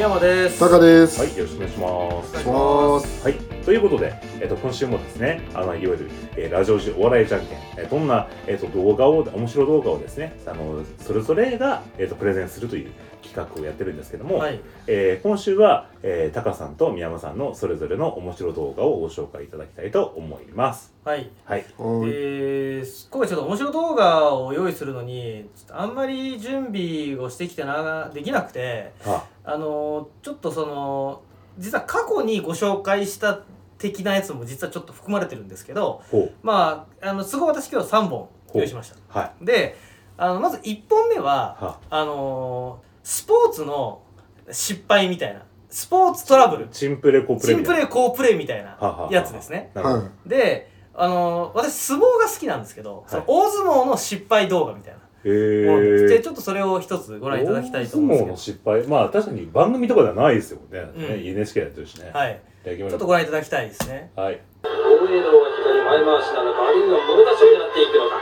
山です。タカです。はいよろしくお願いしますお願いします。はい、ということで、えっと今週もですね、あのいわゆる、えーラジオ時お笑いじゃんけん、えーどんな、えっと動画を、面白い動画をですね、あのそれぞれが、えっとプレゼンするという企画をやってるんですけども、はい。えー今週は、えー、タカさんと宮山さんのそれぞれの面白い動画をご紹介いただきたいと思います。はい。はい。はい。えー、今回ちょっと面白い動画を用意するのに、ちょっとあんまり準備をしてきてな、できなくて、あ、あの、ちょっとその、実は過去にご紹介した的なやつも実はちょっと含まれてるんですけど、ほう。まあ、あの、都合私今日3本用意しました。はい。で、あの、まず1本目は、はあのスポーツの失敗みたいな、スポーツトラブル、チンプレコプレチンプレー、好プレーみたいなはははやつですね。なるほど。はで、あの私相撲が好きなんですけど、その大相撲の失敗動画みたいなです。で、ー。ちょっとそれを一つご覧いただきたいと思うん大相撲のです失敗、まあ確かに番組とかではないですよね。うんね NHK やってるしね。はい。ちょっとご覧いただきたいですね。はい。豪栄道が左前回しなのかあるいはもろ出しを狙っていくのか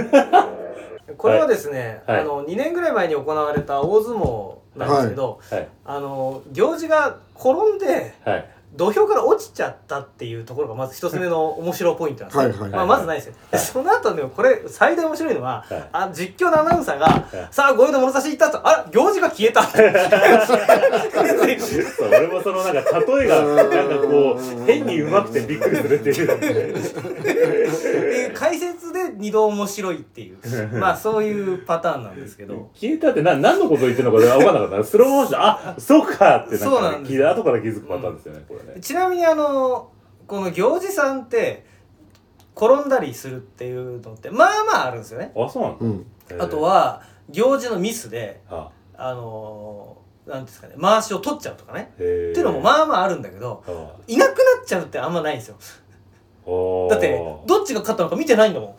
これはですね、はいあの2年ぐらい前に行われた大相撲なんですけど、はい。あの行司が転んではい。土俵から落ちちゃったっていうところがまず一つ目の面白ポイントなんです。よ。はいはいまあ、まずないですよ。でその後ね、これ最大面白いのは、はい。あ実況のアナウンサーが、はい。さあ、ゴールド物差し行ったと、あ行司が消えた。俺もそのなんか例えがなんかこう変にうまくてびっくりするっていう。解説で二度面白いっていう。まあそういうパターンなんですけど。消えたってな何のこと言ってるのか分かんなかった。スローモーション。あそうかってなんかそうなんです聞いて後から気づくパターンですよねこれねちなみにあのこの行司さんって転んだりするっていうのってまあまああるんですよねあそうな。うん。あとは行司のミスでああのなんですかね回しを取っちゃうとかねっていうのもまあまああるんだけどあいなくなっちゃうってあんまないんですよおーだってどっちが勝ったのか見てないんだもん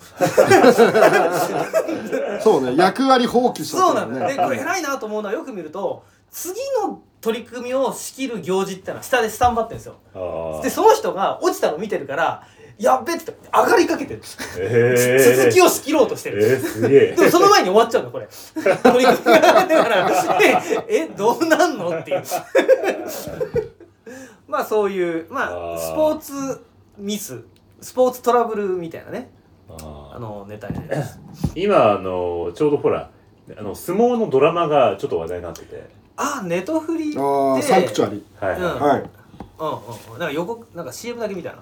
そうね。役割放棄したそうなんだよ。で、これね。偉いなと思うのはよく見ると、次の取り組みを仕切る行事ってのは下でスタンバってるんですよ。で、その人が落ちたのを見てるから、やっべって上がりかけてる。へー続きを仕切ろうとしてる。えー、すげえでもその前に終わっちゃうの、これ。取り組みが。だから、え、えどうなんのっていう。まあそういう、まあスポーツミス、スポーツトラブルみたいなね、あの、ネタになります。今あのちょうどほらあの相撲のドラマがちょっと話題になっててあ、ネトフリで。ああ、サンクチュアリ。はい、うんはい。うんうんうん。なんか予告、なんか CM だけみたいな。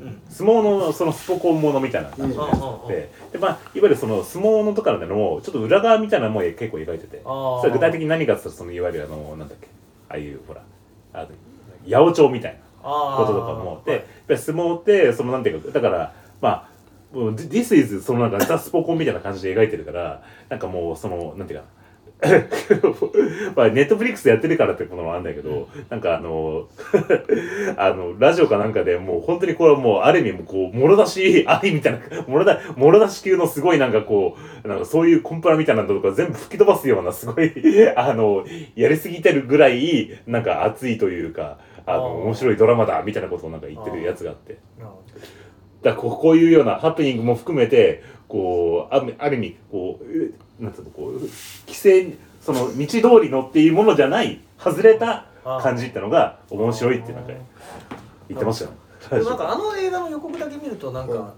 うんうん。相撲のそのスポコンものみたいな感じのやつうんうんうんでで、まあ、いわゆるその相撲のとかでもちょっと裏側みたいなのも結構描いててあーそれ具体的に何かって言ったらそのいわゆるあのなんだっけああいうほらあの八百長みたいなあこととかもでやっぱり相撲ってそのなんていうかだからまあもう This is そのなんかザ・スポコンみたいな感じで描いてるからなんかもうそのなんていうかな まあネットフリックスでやってるからってこともあるんだけど、なんかあの あのラジオかなんかでもう本当にこれはもうある意味もうこうもろ出しありみたいな もろだもろ出し級のすごいなんかこうなんかそういうコンプラみたいなのとか全部吹き飛ばすようなすごいあのやりすぎてるぐらいなんか熱いというかあの面白いドラマだみたいなことをなんか言ってるやつがあって。だこういうようなハプニングも含めてこうあるある意味こううなんつうのこう規制その道通りのっていうものじゃない外れた感じってのが面白いってなんか言ってましたよね。でもなんかあの映画の予告だけ見るとなんか、は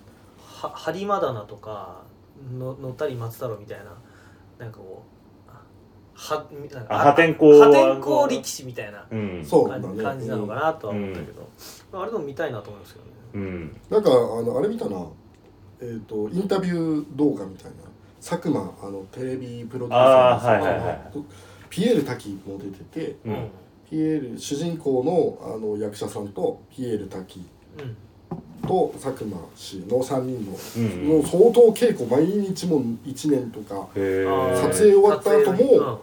播磨棚とかの野谷松太郎みたいななんかこうはなんかあ破天荒破天荒力士みたいなうん。感じ,、そうだね。感じなのかなとは思ったけど、まあ、あれでも見たいなと思いますけどね。うん。なんか、あの、あれ見たな。えっと、インタビュー動画みたいな。佐久間、あの、テレビプロデューあサーのあはいはいはい。ピエール滝も出てて。うん。ピエール、主人公の、あの、役者さんと、ピエール滝。うん。と佐久間氏の3人の、うんもう相当稽古毎日も1年とか撮影終わった後も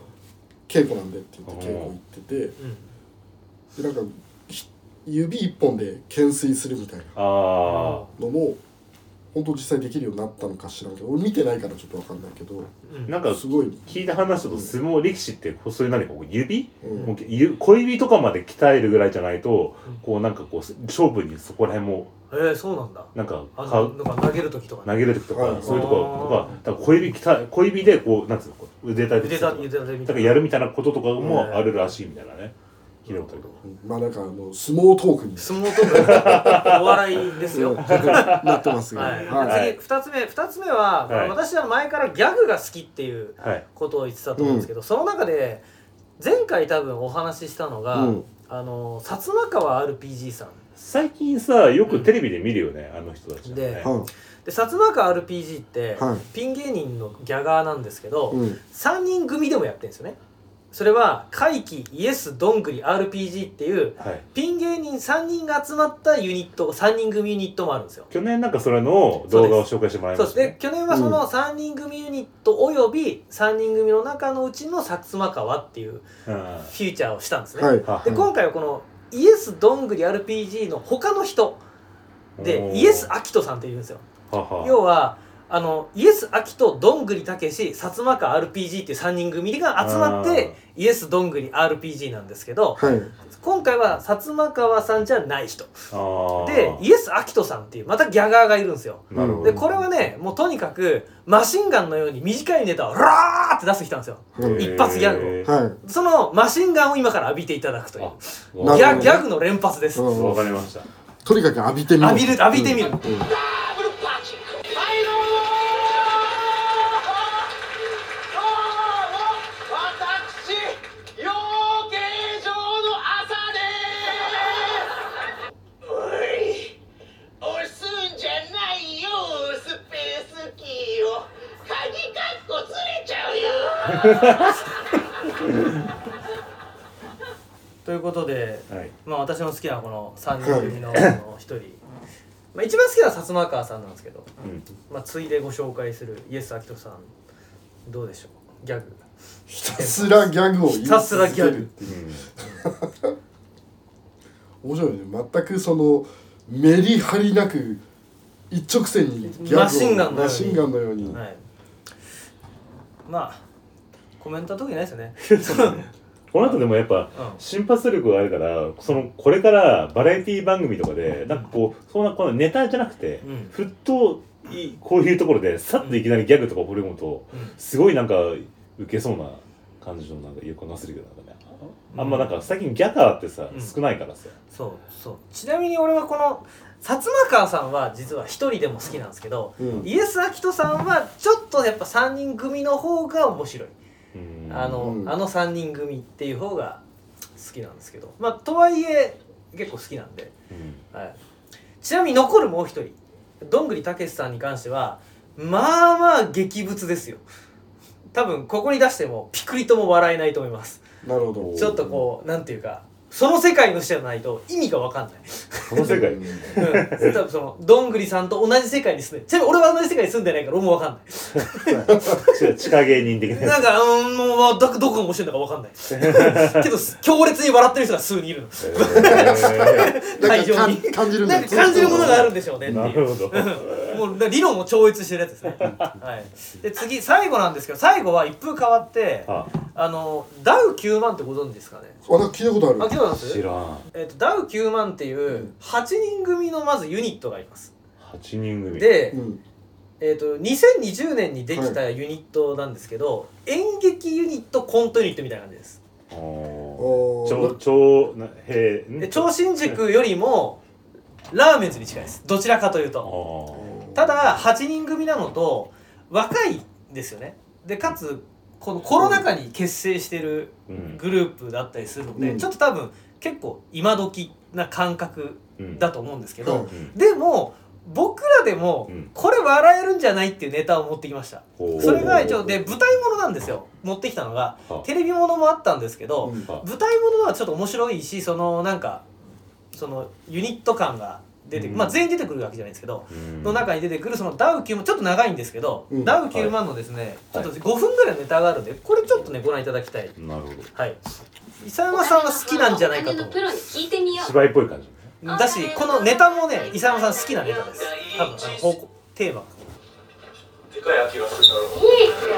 稽古なんでって言って稽古行っててうん。うんでなんかひ指一本で懸垂するみたいなあのも本当実際できるようになったのか知らんけど俺見てないからちょっとわかんないけどうん。あなんかすごい、聞いた話だと相撲力士ってそういう何かこう指、うん。もうゆ小指とかまで鍛えるぐらいじゃないと、うん。こうなんかこう勝負にそこら辺もえー、そうなんだ。なんかあかのなんか投げる時とか。投げる時とか、はい。そういうところとかだから小指鍛え小指でこうなんつうの腕立て腕立て腕立てみだたいな。からやるみたいなこととかもあるらしいみたいなね聞いたこと。あるまあなんかあの相撲トークに。相撲とかお笑いですよ。なってますが、はい、はい。次二つ目二つ目は、はい。私は前からギャグが好きっていうはい。ことを言ってたと思うんですけど、その中で前回多分お話ししたのが、うん。あの薩摩川 RPG さん。最近さよくテレビで見るよね、あの人たち、ね、ではで薩摩川 RPG って、はい。ピン芸人のギャガーなんですけど、い、うん、3人組でもやってるんですよねそれは怪奇イエスどんぐり RPG っていうはい。ピン芸人3人が集まったユニット3人組ユニットもあるんですよ。去年なんかそれの動画を紹介してもらいそうです。ましたで去年はその3人組ユニットおよび3人組の中のうちの薩摩川っていううん。フューチャーをしたんですね、はい。はで今回はこのイエスどんぐり RPG の他の人でイエス・アキトさんっていうんですよはは要はあのイエス・アキトどんぐりたけし薩摩川 RPG っていう3人組が集まってイエスどんぐり RPG なんですけどはい。今回は薩摩川さんじゃない人。でイエス・アキトさんっていうまたギャガーがいるんですよ。なるほど。でこれはねもうとにかくマシンガンのように短いネタをラーって出す人なんですよ。はい一発ギャグを。はい。そのマシンガンを今から浴びていただくというあギャギャグの連発です。うんわかりました。とにかく浴びてみる。浴びる浴びてみる。うんうん ということではい。まあ私の好きなこの3人組の一人、まあ、一番好きなのは薩摩川さんなんですけど、うん。まあ、ついでご紹介するイエス・アキトさん。どうでしょう？ギャグ。ひたすらギャグをひたすらギャグ。うん。面白いね。全くそのメリハリなく一直線にギャグを。マシンガンのように。マシンガンのように、はい。まあコメントは特にないですよね。この後でもやっぱうん。瞬発力があるからそのこれからバラエティ番組とかでなんかこうそんなこのネタじゃなくて、うん。ふっといこういうところでさっといきなりギャグとか放り込むとうん。すごいなんかウケそうな感じのなんか横なするけどなんかね。あんまなんか最近ギャガーってさ、うん。少ないからさ。そうそう。ちなみに俺はこの薩摩川さんは実は一人でも好きなんですけど、うん。イエス・アキトさんはちょっとやっぱ3人組の方が面白い、うんあの、うん。あの3人組っていう方が好きなんですけど。まあとはいえ結構好きなんで、うん。はい、ちなみに残るもう一人。どんぐりたけしさんに関してはまあまあ激物ですよ。多分ここに出してもピクリとも笑えないと思います。なるほど。ちょっとこうなんていうかその世界の人じゃないと意味が分かんない。この世界うんうん、多分そのどんぐりさんと同じ世界に住んでちなみに俺は同じ世界に住んでないから俺も分かんない。地下芸人的な。やなんかうーんもうどどこが面白いのか分かんない。けど強烈に笑ってる人が数人いるの。会場になんか感じるんだなんか感じるものがあるんでしょうねっていう。るほどもうだ理論を超越してるやつですね、はい、で次最後なんですけど最後は一風変わってああ。のダウ9万ってご存知ですかね？あ聞いたことある。あ聞いたこ知らん。えっとダウ9万っていう8人組のまずユニットがいます。8人組。で、うん。えー、と2020年にできたユニットなんですけど、演劇ユニットコントユニットみたいな感じです。超超なへで超新塾よりもラーメンズに近いです。どちらかというあとーただ8人組なのと若いんですよね。でかつこのコロナ禍に結成してるうん。グループだったりするので、うん。ちょっと多分結構今時な感覚うん。だと思うんですけど、はいうん。でも僕らでもうん。これ笑えるんじゃないっていうネタを持ってきました。ほう。それが一応で舞台ものなんですよ。持ってきたのがはテレビものもあったんですけど、うん。は舞台ものはちょっと面白いしそのなんかそのユニット感が出てくる、うん。まあ全員出てくるわけじゃないですけど、うん。の中に出てくるそのダウ9万ちょっと長いんですけど、うん。ダウ9万のですね、はい。ちょっと5分ぐらいのネタがあるんでこれちょっとねご覧いただきたい。なるほど。はい。伊佐山さんが好きなんじゃないかと。お金のプロに聞いてみよう。芝居っぽい感じだしこのネタもね伊佐山さん好きなネタです。多分あの方向テーマ。でかい秋がするだろいいって。よ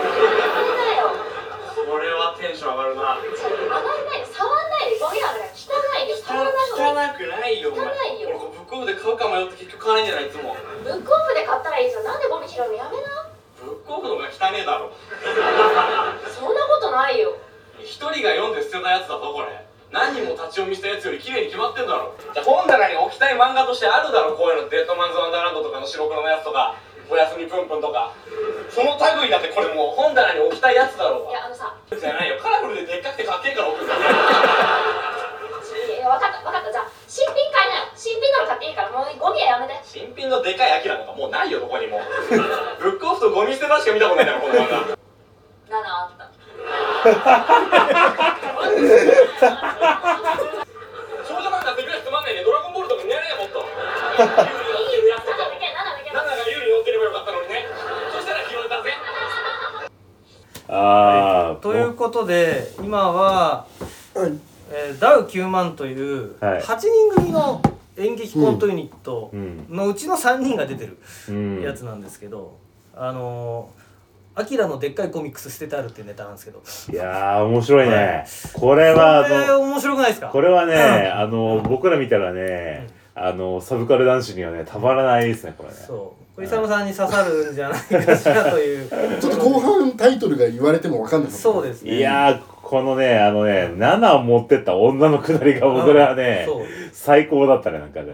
これはテンション上がるな。ちょっと上がんないで触んないでゴミあるない方がいい汚くないよお前汚いよ。俺ブックオフで買うか迷って結局買わないんじゃないいつもブックオフで買ったらいいじゃん。なんでゴミ拾うのやめな。ブックオフの方が汚ねえだろ。そんなことないよ。一人が読んで捨てたやつだぞこれ。何人も立ち読みしたやつより綺麗に決まってんだろ。じゃあ本棚に置きたい漫画としてあるだろこういうの。デッドマンズ・ワンダーランドとかの白黒のやつとか。おやすみぷんぷんとか。その類だってこれもう本棚に置きたいやつだろういやあのさ。じゃないよカラフルででっかくてかっけえから置くんだよいや分かった分かったじゃあ新品買いなよ新品なの買っていいからもうゴミはやめて新品のでかいアキラなんかもうないよどこにも ブックオフとゴミ捨て場しか見たことないんだろこの漫画。7あった。少女漫画ってぐらいつまんないね。ドラゴンボールとか見られないもっと。いい7だけ7だけナナが有利に乗ってればよかったのにね。そしたら拾えたぜ。ああということで今は、はいえーダウ9万というはい。8人組の演劇コントユニットうん。のうちの3人が出てるうん。やつなんですけど、あのー、アキラのでっかいコミックス捨ててあるっていうネタなんですけど。いやー面白いね、はい。これはあこれの面白くないですか？これはね、あの僕ら見たらね、あのサブカル男子にはねたまらないですねこれね。そう。小勇さんに刺さるんじゃないかしらという。ちょっと後半タイトルが言われても分かんなかった。そうですね。いやーこのねあのね7を持ってった女のくだりが僕らはね、そう。最高だったねなんかね、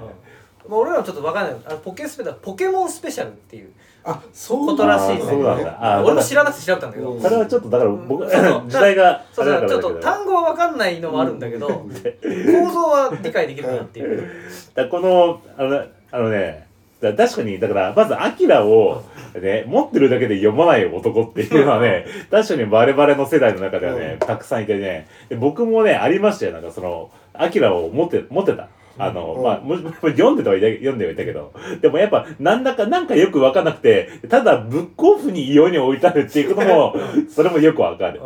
まあ、俺らはちょっと分かんない。あのポケスペだポケモンスペシャルっていうあそうことらしいんだ。あー俺も知らなくて調べたんだけど。うん。それはちょっとだから僕、そうそう。時代がそうちょっと単語は分かんないのもあるんだけど構造は理解できるかなっていう。だこのあのあのねだ確かにだからまず「アキラをね持ってるだけで読まない男っていうのはね確かにバレバレの世代の中ではね、たくさんいてね。で僕もねありましたよ。なんかその「アキラを持って持ってた。あの、うん。まあ、もも読んでたは読んではいたけど、でもやっぱ、なんだか、なんかよくわかんなくて、ただ、ブックオフに異様に置いてあるっていうことも、それもよくわかる。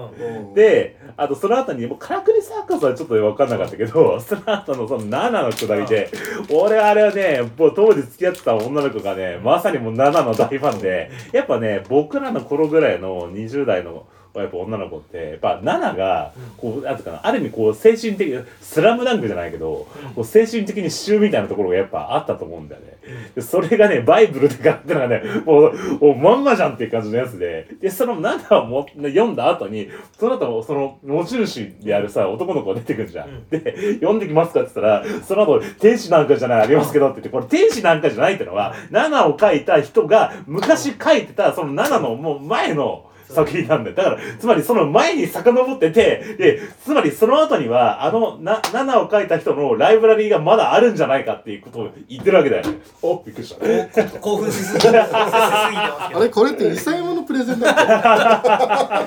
で、あとその後に、もうカラクリサーカスはちょっと分かんなかったけど、その後のその7のくだりで、俺あれはね、もう当時付き合ってた女の子がね、まさにもう7の大ファンで、やっぱね、僕らの頃ぐらいの20代の、やっぱ女の子って、やっぱ7が、こう、なんていうかな、ある意味こう、精神的、スラムダンクじゃないけど、こう精神的に支柱みたいなところがやっぱあったと思うんだよね。でそれがね、バイブルでかってのがね、もう、もうまんまじゃんっていう感じのやつで、で、その7をも読んだ後に、その後、その持ち主であるさ、男の子が出てくるじゃん。で、読んできますかって言ったら、その後、天使なんかじゃない、ありますけどって言って、これ天使なんかじゃないってのは、7を書いた人が、昔書いてた、その7のもう前の、作品なんだよ。だから、つまりその前に遡ってて、で、つまりその後には、あの、な、7を書いた人のライブラリーがまだあるんじゃないかっていうことを言ってるわけだよね。お、びっくりした。興奮しすぎてあれ？これって伊佐山のプレゼンだった？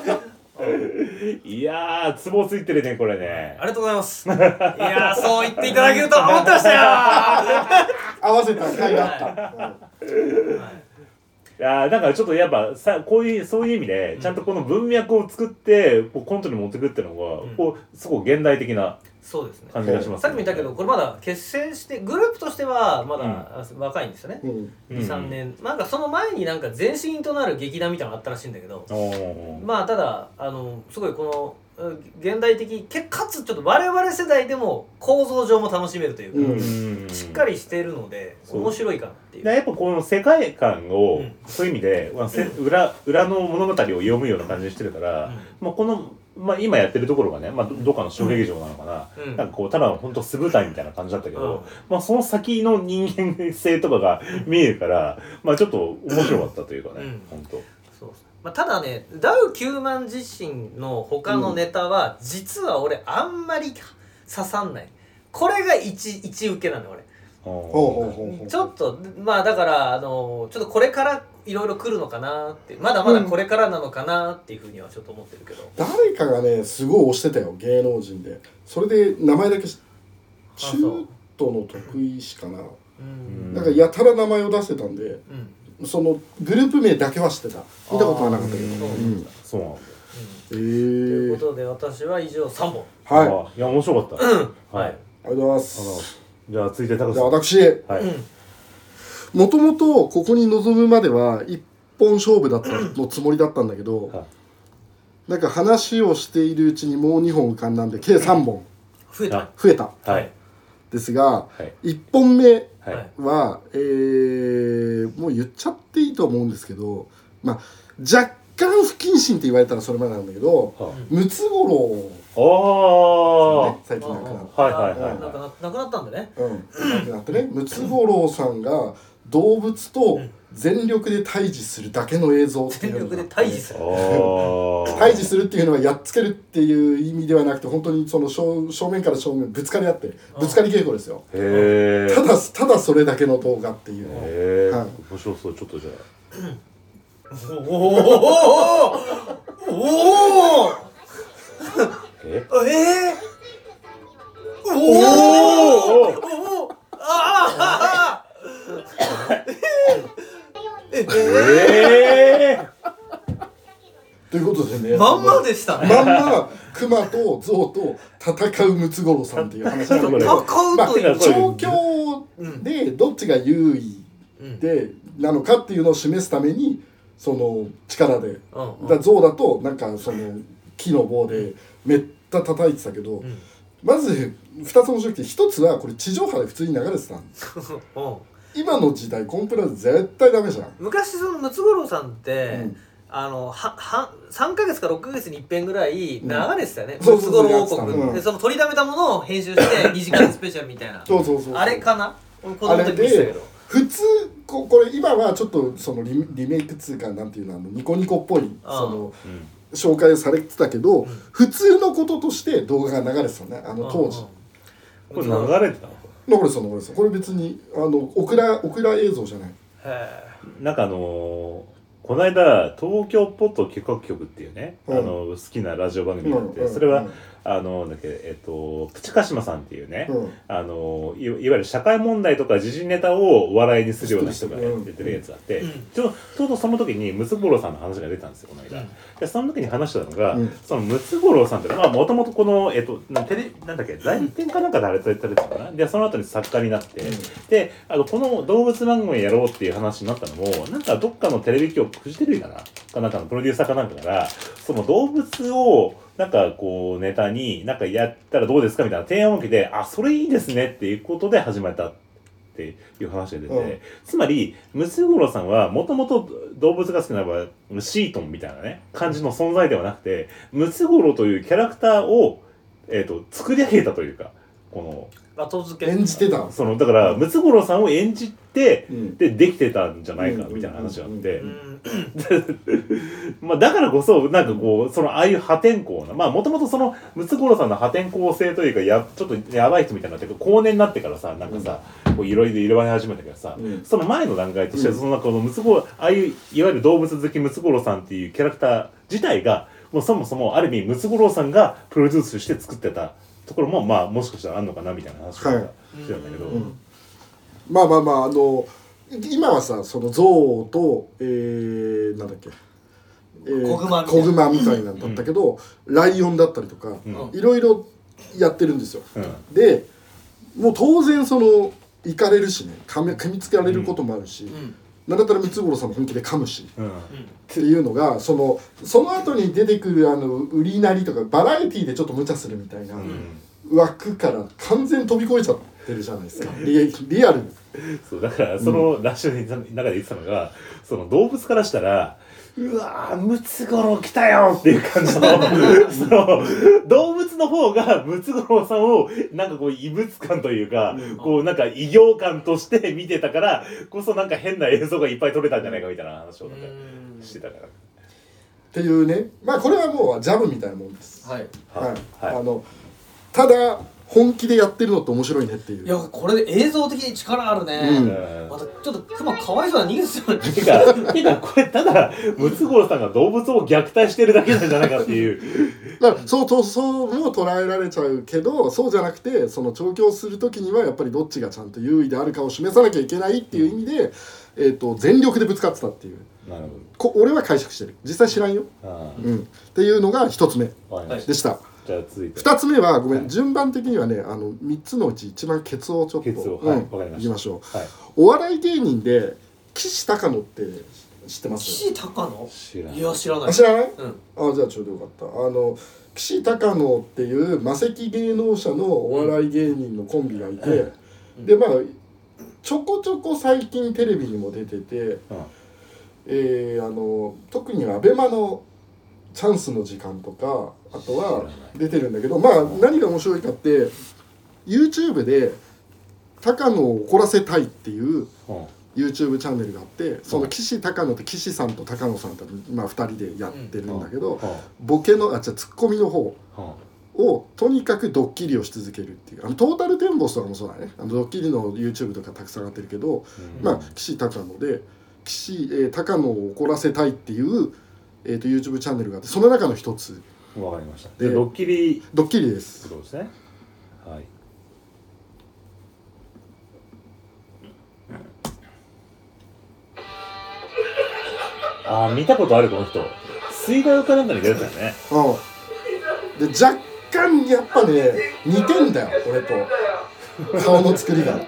いやー、ツボついてるね、これねあ。りがとうございますいやーそう言っていただけるとは思ってましたよ合わせた甲斐があった、いやーだからちょっとやっぱさこういうそういう意味でちゃんとこの文脈を作ってこうコントに持ってくっていうのが、うん。こうすごく現代的なそうですね。感じがします、さっきも言ったけどこれまだ結成してグループとしてはまだ若いんですよね、うん。うん。23年。なんかその前になんか前身となる劇団みたいなのがあったらしいんだけど。まあただあのすごいこのうん現代的けかつちょっと我々世代でも構造上も楽しめるというか、しっかりしているので面白いかなっていう。でやっぱこの世界観を、うん。そういう意味で、まあ、せ裏裏の物語を読むような感じにしてるから、まあ、この、まあ、今やってるところがね、まあ、どどっかの小劇場なのかな、うん。なんかこうただの本当素舞台みたいな感じだったけど、うん。まあ、その先の人間性とかが見えるから、まあ、ちょっと面白かったというかね、うん。本当。まあ、ただねダウ9万自身の他のネタは、実は俺あんまり刺さんない。これが一一受けなの俺。ほうほうほうほうちょっとまあだからあのちょっとこれからいろいろ来るのかなってまだまだこれからなのかなっていうふうにはちょっと思ってるけど、誰かがねすごい推してたよ芸能人で。それで名前だけし中そう。途の得意しかな。うん。だからやたら名前を出してたんでうんそのグループ名だけは知ってた。見たことはなかったけど、うん。うん。そうなんだ。えというー、ことで私は以上3本。はい。ありあいや面白かった。はい。はい。がとうございまあのすじゃあ続いて高じゃあ私。はい。もともとここに臨むまでは一本勝負だったのつもりだったんだけど、はい。なんか話をしているうちにもう2本浮かんだんで計3本。増えた。あ増えた。はいですがはい。1本目はい。は、えーもう言っちゃっていいと思うんですけど、まあ、若干不謹慎って言われたらそれまでなんだけどはムツゴロウ、ああね、最近亡くなった。はいはいはいはい。なんかななくなったんでね。うん、亡くなってね。ムツゴロウさんが動物と全力で対峙するだけの映像ってい全力うのがで退治する。あー。対峙するっていうのはやっつけるっていう意味ではなくて本当にその正正面から正面ぶつかり合ってぶつかり稽古ですよ。へえただただそれだけの動画っていう。へえはい。面白そうちょっとじゃおおおおおおあええー、おおおおおおああええええということでね。まんまでしたね。まんま熊と象と戦うムツゴロウさんっていう話なんだけ戦どうという。まあ状況でどっちが優位うんでなのかっていうのを示すためにその力で。うんうん。だから象だとなんかその木の棒でめった叩いてたけど、ん。まず2つ面白くて1つはこれ地上波で普通に流れてたの うん今の時代コンプラ絶対ダメじゃん。昔そのムツゴロウさんって、うん。あのはは3か月か6か月に一遍ぐらい流れてたよね、うん。ムツゴロウ王そうそうそう国、やってたでその取りだめたものを編集して 2時間スペシャルみたいな。そうそうそうそう。あれかな？俺子供の時見てたけど。普通ここれ今はちょっとそのリリメイクっつうかなんていうのあのニコニコっぽいそのうん。紹介されてたけど、普通のこととして動画が流れてたのねあの当時、これ流れてたの？のこれそのこれそのこれ別にあのオクラオクラ映像じゃない。へなんかあのーこの間東京ポッド企画局っていうね、うん。あの好きなラジオ番組があって、うんそれは、うんあのだっけえっとプチカシマさんっていうね、うん。あのいいわゆる社会問題とか時事ネタをお笑いにするような人がやってるやつがあって、うん。ちょちょうどその時にムツゴロウさんの話が出たんですよこの間、うん。でその時に話したのが、うん。そのムツゴロウさんってまあもともとこの、えっと、なテレなんだっけ代理店かなんかで働いてたのかな？でその後に作家になって、であのこの動物番組やろうっていう話になったのもなんかどっかのテレビ局フジテレビかな？かなんかのプロデューサーかなんかからその動物をなんかこうネタになんかやったらどうですかみたいな提案を受けてあそれいいですねっていうことで始めたっていう話が出て、うん。つまりムツゴロウさんはもともと動物が好きな場合シートンみたいなね感じの存在ではなくてムツゴロウというキャラクターを、えー、と作り上げたというかこの後付け演じてたそのだからムツゴロウさんを演じてうん。でできてたんじゃないかみたいな話があって、うん。まあだからこそなんかこうそのああいう破天荒なまあもともとそのムツゴロウさんの破天荒性というかやちょっとやばい人みたいになって高年になってからさなんかさ、こういろいろ色々始めたけどさ、うん。その前の段階として、うん。そのなんかこのムツゴロウああいういわゆる動物好きムツゴロウさんっていうキャラクター自体がもうそもそもある意味ムツゴロウさんがプロデュースして作ってたところもまあもしかしたらあんのかなみたいな話をしてたんだけど、うん。まあまあまああの今はさその象とえー、なんだっけ、えー子熊みたいな。子熊みたいなんだったけど、ライオンだったりとか、うん。いろいろやってるんですよ。うん。でもう当然その行かれるしね噛み噛みつけられることもあるし、んなんだったらムツゴロウさんも本気で噛むし。うん。っていうのがそのその後に出てくるあの売りなりとかバラエティーでちょっと無茶するみたいな枠から完全に飛び越えちゃってるじゃないですか。リリアルに。そうだからそのラッシュの中で言ってたのが、その動物からしたらうわームツゴロウ来たよっていう感じのその動物の方がムツゴロウさんをなんかこう異物感というか、こうなんか異形感として見てたからこそなんか変な映像がいっぱい撮れたんじゃないかみたいな話をなんかしてたから。っていうね。まあこれはもうジャブみたいなもんです。はい。はい。はい。あのただ本気でやってるのって面白いねっていう。いやこれ映像的に力あるね、うん。うんまたちょっとクマかわいそうな逃げてたよね。てか、てか、これ、ただ、ムツゴロウさんが動物を虐待してるだけなんじゃないかっていう。だからそうそうそうも捉えられちゃうけどそうじゃなくてその調教する時にはやっぱりどっちがちゃんと優位であるかを示さなきゃいけないっていう意味で、えー、と全力でぶつかってたっていう。なるこ俺は解釈してる。実際知らんよ、うん、っていうのが一つ目でしたたじゃあ続いて。二つ目はごめん、はい。順番的にはねあの三つのうち一番ケツをちょっとケツをうん。はいわかりました。いきましょう。はい。お笑い芸人で岸高野って知ってます？岸高野？知らん。いや知らない。あ知らない？うん。あじゃあちょうどよかった。あの岸高野っていう魔石芸能者のお笑い芸人のコンビがいて、でまあちょこちょこ最近テレビにも出てて、うん。えーあの特にアベマの「チャンスの時間」とかあとは出てるんだけどまあ何が面白いかって YouTube で「高野を怒らせたい」っていううん。YouTube チャンネルがあってその岸高野って岸さんと高野さんってまあ2人でやってるんだけど、ボケのあじゃあツッコミの方をとにかくドッキリをし続けるっていう。あのトータルテンボスとかもそうだね。あのドッキリの YouTube とかたくさん上がってるけど、まあ岸高野で岸、えー高野を怒らせたいっていう、えー、と YouTube チャンネルがあってその中の一つ。わかりました。ででドッキリ。ドッキリです。ことですね。はい。ああ見たことあるこの人。水道かなんかに出てたよね。うん。で若干やっぱね似てんだよ俺と。顔の作りが。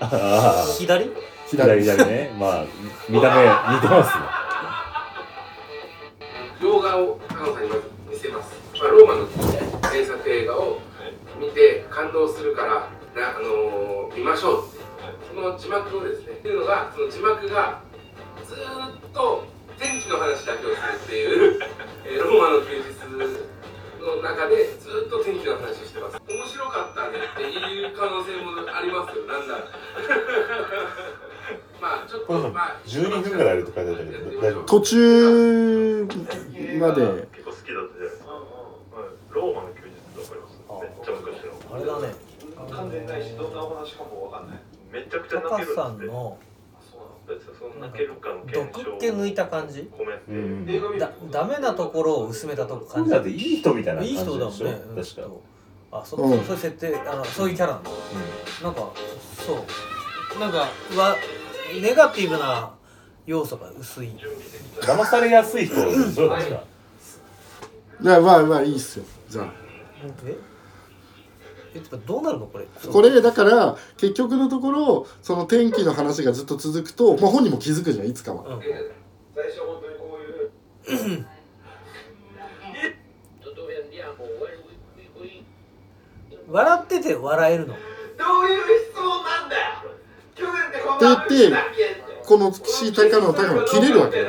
左？左。左ね。まあ見た目似てますね動画をカノさんにまず見せます、まあ、ローマの原作映画を見て感動するからな、あのー見ましょうって。その字幕をですねっていうのがその字幕がずっと天気の話だけをするっていう、えーローマの休日の中でずっと天気の話をしてます。面白かったねっていう可能性もありますよ。なんならまあちょっとまあ12分ぐらいあるって書いてあったけど大丈夫。途中まで。結構好きだったじゃないですか。ローマの休日ってわかりますめっちゃ昔の。あれだね。完全ないし、どんなお話かもわかんない。めちゃくちゃ泣ける。さんの毒気抜いた感じ？うん。だダメなところを薄めたとここ感じ？れだっていい人みたいな感いいじでしょ。人だもんね。うん確か。あそ,、うん。そういう設定あのそういうキャラなの。なんかそう。なんかわネガティブな要素が薄い。騙されやすい人。でしょ確かじゃあまあまあいいっすよ。じゃあええてかどうなるのこれ？これだから結局のところその天気の話がずっと続くと、まあ、本人も気づくじゃんいつかは。うん。最初本当にこういう笑ってて笑えるの。どういうってこんなって言ってこの岸高野高野切れるわけよ。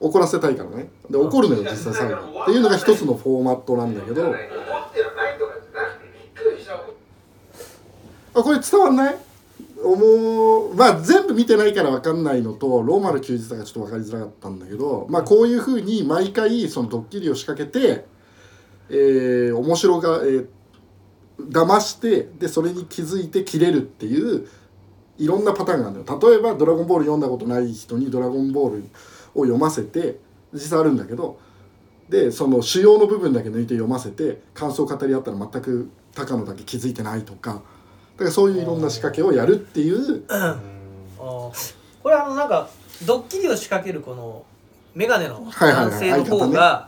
怒らせたいからね。で怒るのよ実際最後。っていうのが一つのフォーマットなんだけど。あこれ伝わんない？思うまあ全部見てないから分かんないのとローマの休日だからちょっと分かりづらかったんだけどまあこういうふうに毎回そのドッキリを仕掛けてえー、面白が、えー、騙してでそれに気づいて切れるっていういろんなパターンがあるのよ。例えば「ドラゴンボール」読んだことない人に「ドラゴンボール」を読ませて実際あるんだけどでその主要の部分だけ抜いて読ませて感想を語り合ったら全く高野だけ気づいてないとかだからそういういろんな仕掛けをやるっていうこれあのなんかドッキリを仕掛けるこのメガネの男性の方が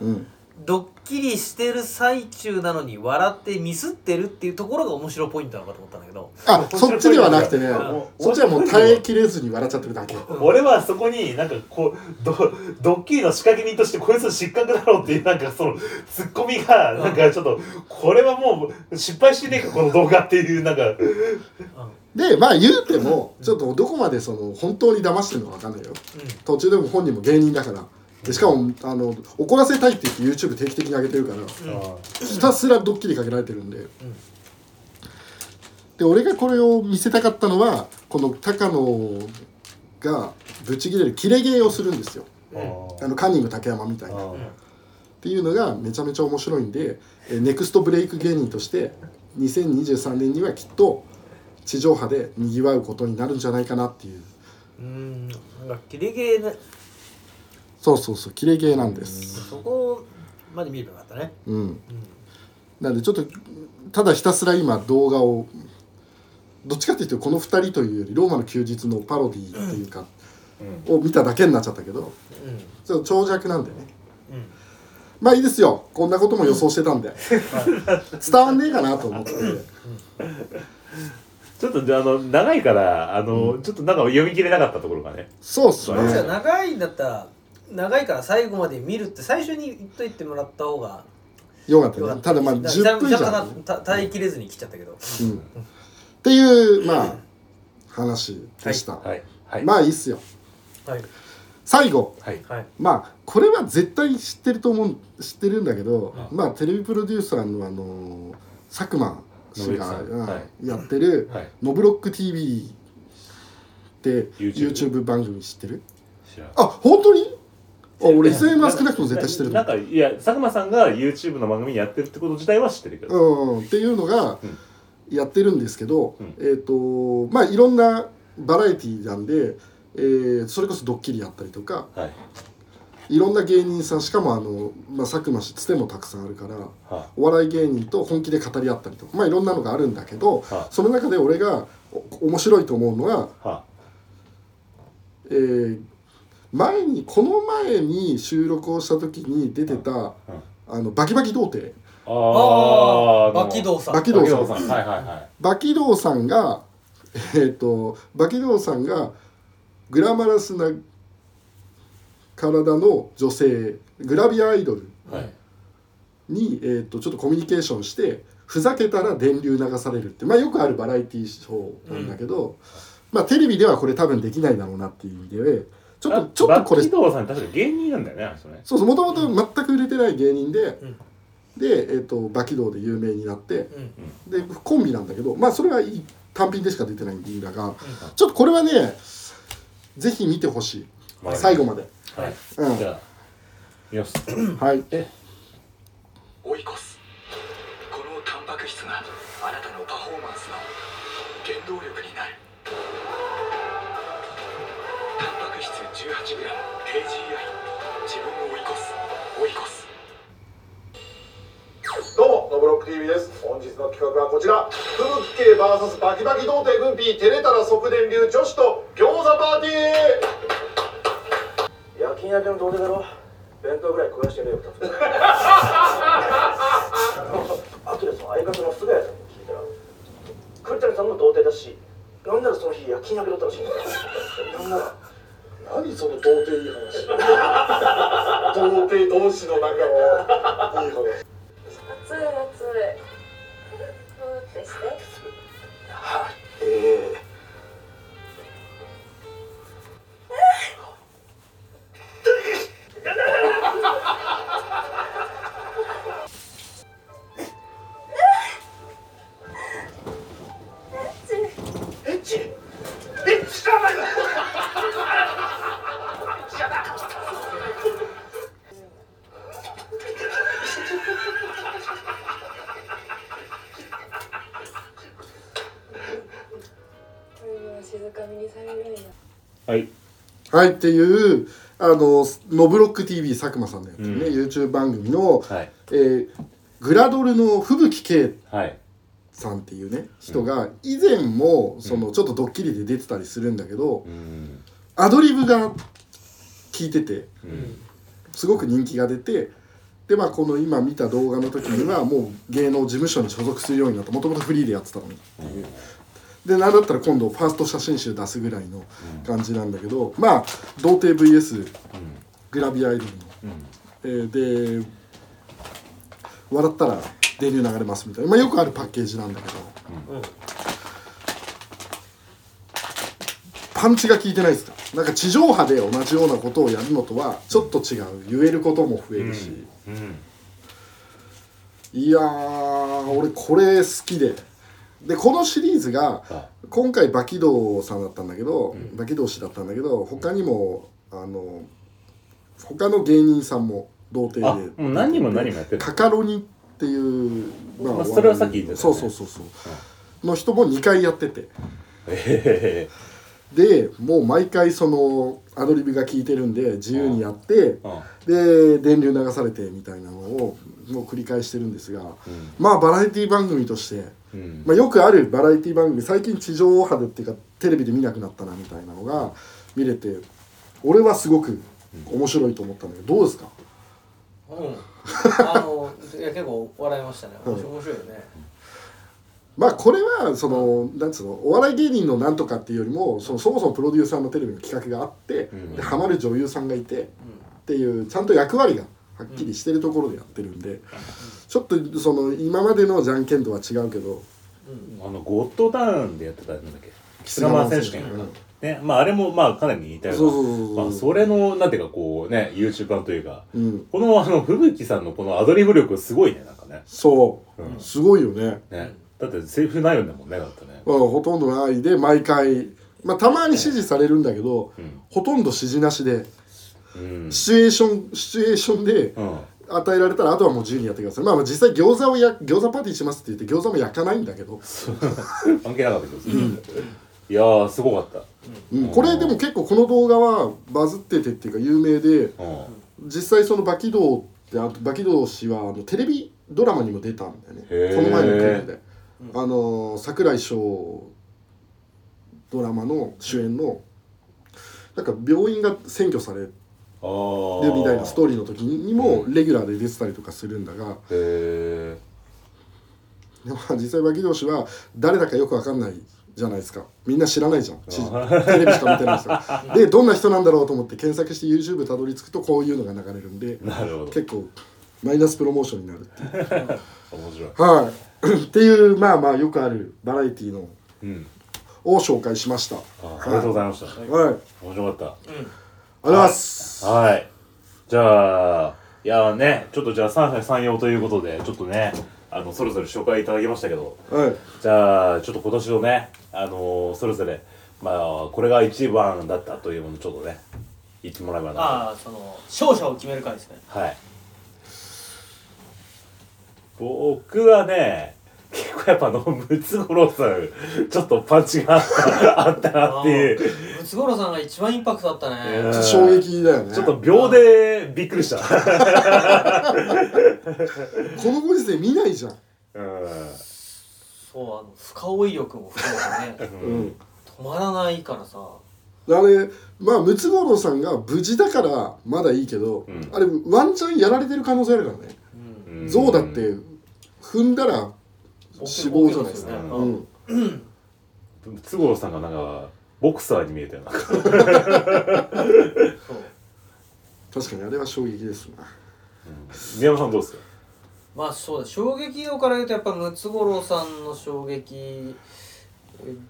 ドッキリしてる最中なのに笑ってミスってるっていうところが面白いポイントなのかと思ったんだけど。うん、あそっちではなくてねうんそっちはもう耐えきれずに笑っちゃってるだけ。俺はそこになんかこうドドッキリの仕掛け人としてこいつ失格だろうっていうなんかそのツッコミがなんかちょっとこれはもう失敗してねえかこの動画っていうなんか。でまあ言うてもちょっとどこまでその本当に騙してるのか分かんないよ。途中でも本人も芸人だからでしかもあの怒らせたいって言って YouTube 定期的に上げてるからひたすらドッキリかけられてるんで、で俺がこれを見せたかったのはこの高野がブチギレるキレゲーをするんですよ。あのカンニング竹山みたいな。っていうのがめちゃめちゃ面白いんで、えーネクストブレイク芸人として2023年にはきっと地上波でにぎわうことになるんじゃないかなっていう。うん。なんかキレゲーねそうそうそうキレゲーなんです。そこまで見ればよかったね。うん。なんでちょっとただひたすら今動画をどっちかっていうとこの2人というよりローマの休日のパロディっていうか、を見ただけになっちゃったけどうん。ちょっと長尺なんでね。うん。まあいいですよ。こんなことも予想してたんで。伝わんねえかなと思って。ちょっとじゃああの長いからあの、ちょっとなんか読み切れなかったところがね。そうっすね。じゃあ長いんだったら長いから最後まで見るって最初に言っといてもらった方がよかったね。た。だまあ10分じゃ耐えきれずに来ちゃったけど。うん、っていうまあ話でした、はい。はい。まあいいっすよ。はい。最後。はい。はい。まあこれは絶対知ってると思う知ってるんだけど、まあテレビプロデューサーのあの佐久間氏が、やってるはい「ノブロック TV」って YouTube YouTube 番組知ってる？知らん。あ本当に？あ俺 SM は少なくとも絶対知ってるなんかいや佐久間さんが YouTube の番組やってるってこと自体は知ってるけど、うん、っていうのがうん。やってるんですけど、うん。えっ、とまあいろんなバラエティーなんで、えーそれこそドッキリやったりとかはい。いろんな芸人さんしかもあの、まあ、佐久間氏つてもたくさんあるからはお笑い芸人と本気で語り合ったりとかまあいろんなのがあるんだけどはその中で俺がお面白いと思うのは、はえー前にこの前に収録をした時に出てたあのバキバキ童貞。ああバキドウさん。バキドウさん。はいはいはい。バキドウさんがえっ、とバキドウさんがグラマラスな体の女性グラビアアイドルはい。に、えー、とちょっとコミュニケーションしてふざけたら電流流されるって、まあ、よくあるバラエティーショーなんだけど、まあ、テレビではこれ多分できないだろうなっていう意味でちょっとちょっとこれ。バキドウさん確か芸人なんだよねあの人ね。そうそうもともと全く売れてない芸人で、うん。で、えー、とバキドウで有名になってうん。でコンビなんだけどまあそれはいい単品でしか出てないんだが、ちょっとこれはねぜひ見てほしい、はい最後まで、はい、うん。じゃあ見ます。はい。追い越す。このタンパク質が自分を追い越す追い越すどうもノブロックです。本日の企画はこちら。吹雪系バキバキ童貞軍備テレタラ即電流女子と餃子パーティー夜勤明けの童貞だろ弁当ぐらい食わしてねえよ2つあとでその相方の菅谷さんに聞いたら栗谷さんも童貞だしなんならその日夜勤明けだったらしいんだよ。なんなら。何その童貞いい話。童貞同士の仲のいい話。熱い熱いはいっていうあのノブロック TV 佐久間さんのやつね、うん。YouTube 番組の、はい。えーグラドルの吹雪圭はい。さんっていうね人が以前もそのちょっとドッキリで出てたりするんだけど、うん。アドリブが効いててうん。すごく人気が出てでまあこの今見た動画の時にはもう芸能事務所に所属するようになった。もともとフリーでやってたのに。っていう。でなんだったら今度ファースト写真集出すぐらいの感じなんだけどまあ童貞 VS グラビアアイドルの、えーで笑ったら電流流れますみたいな、まあ、よくあるパッケージなんだけど、パンチが効いてないですか。なんか地上波で同じようなことをやるのとはちょっと違う。言えることも増えるし、うん。いやー俺これ好きででこのシリーズがあ。今回バキドウさんだったんだけど、バキドウ氏だったんだけど他にもあの他の芸人さんも童貞あでもう何人も何人もやってる。カカロニっていう、まあそれはさっき言ってたね。そうそうそうそう、の人も2回やってて。えでもう毎回そのアドリブが効いてるんで自由にやってえで電流流されてみたいなのをもう繰り返してるんですが、まあバラエティ番組として、うん。まあ、よくあるバラエティ番組最近地上波でっていうかテレビで見なくなったなみたいなのが見れて俺はすごく面白いと思ったんだけどどうですか？うん。あのいや結構笑いましたね。面白面白いよね。まあこれはそのなんつうのお笑い芸人のなんとかっていうよりもそのそもそもプロデューサーのテレビの企画があって、でハマる女優さんがいて、っていうちゃんと役割がはっきりしてるところでやってるんで、ちょっとその今までのじゃんけんとは違うけど。あのゴッドタウンでやってたなんだっけ？キキス生選手権。うんねまああれもまあかなり似たような。まあ、それのなんていうかこうね YouTube 版というか。うん。このあの吹雪さんのこのアドリブ力すごいねなんかね。そう、うん。すごいよね、ね。だってセリフないんだもんねだってね。まあ、ほとんどないで毎回、まあ、たまに指示されるんだけど、うん。ほとんど指示なしで。うん。シチュエーションシチュエーションでうん与えられたらあとはもう自由にやってください。まあまあ実際餃子をや餃子パーティーしますって言って餃子も焼かないんだけど、関係なかったけど、いやーすごかった。うん、これでも結構この動画はバズっててっていうか有名でうん。実際そのバキドウってあとバキドウ氏はあのテレビドラマにも出たんだよね。この前のクイズで、あのー桜井翔ドラマの主演のなんか病院が占拠されるあー。みたいなストーリーの時にもレギュラーで出てたりとかするんだが。でも実際バキドウ氏は誰だかよくわかんないじゃないですか。みんな知らないじゃん。しテレビしか見てないですよでどんな人なんだろうと思って検索して YouTube たどり着くとこういうのが流れるんでなるほど。結構マイナスプロモーションになるっていう。面白い。はい。っていうまあまあよくあるバラエティのうん。を紹介しました。あありがとうございました。はい。面白かっありがとうございます。たはい。じゃあいやねちょっとじゃあ三歳三様ということでちょっとねあのそれぞれ紹介いただきましたけど。はい。じゃあちょっと今年のねあのそれぞれまあこれが一番だったというものをちょっとね言ってもらえばなああその勝者を決める回ですね。はい。僕はね結構やっぱあのムツゴロウさんちょっとパンチがあったなっていう。ムツゴロウさんが一番インパクトあったね。うん。衝撃だよね。ちょっと秒でびっくりした。このご時世見ないじゃん。うん。そうあの深追い力も含めてね。うん。止まらないからさ。あれまあムツゴロウさんが無事だからまだいいけど、うん。あれワンチャンやられてる可能性あるからね。うん。象だって踏んだら死亡じゃないですか、ね。うん。ムツゴロウさんがなんかボクサーに見えたよな。そう。確かにあれは衝撃ですな。宮山さんどうですか？まあそうだ衝撃度から言うとやっぱムツゴロウさんの衝撃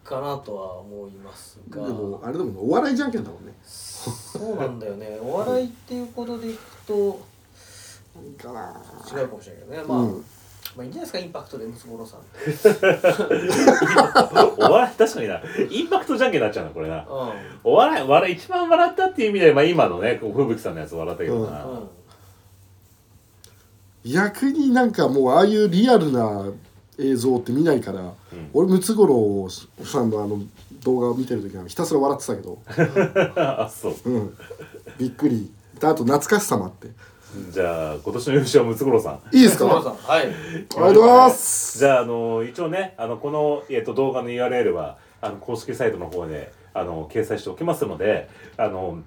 かなとは思いますでがもあれでもお笑いじゃんけんだもんね。そうなんだよね。お笑いっていうことでいくとかな違うかもしれないけどね。まあ、うんまあいいんじゃないですかインパクトでムツゴロウさん。お笑い確かにな。インパクトじゃんけんになっちゃうなこれな。うお笑い笑い一番笑ったっていう意味で、まあ、今のねこう吹雪さんのやつ笑ったけどな、んうん。逆になんかもうああいうリアルな映像って見ないから、俺ムツゴロウさんのあの動画を見てる時はひたすら笑ってたけど、あそう。うん、びっくり。であと懐かしさもあってじゃあ今年の優勝はムツゴロウさん。いいですか？ムツゴロウさんはい。ありがとうございます。じゃあ、あの一応ね、あのこの、えっと動画の URL はあの公式サイトの方であの掲載しておきますので、あの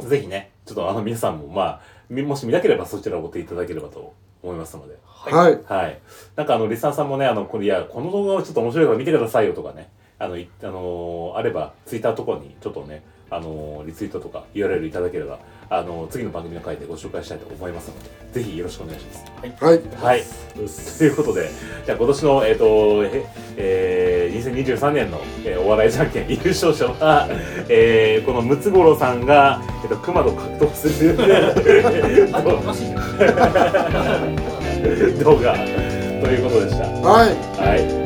ぜひね、ちょっとあの皆さんも、まあ、みもし見なければそちらを追っていただければと思いますので。はい。はい。なんかあの、リスナーさんもね、あの、これ、いや、この動画はちょっと面白いから見てくださいよとかね、あの、いあのあれば、ツイッターとかにちょっとね、あのリツイートとか URL いただければ、あの次の番組の回でご紹介したいと思いますので、ぜひよろしくお願いします。はいはい。ということで、じゃあ今年の、えっ、と、え、えー、2023年の、えーお笑いじゃんけん優勝者は、えー、このムツゴロウさんが、えっ、と、熊と格闘する 動画ということでした。はいはい。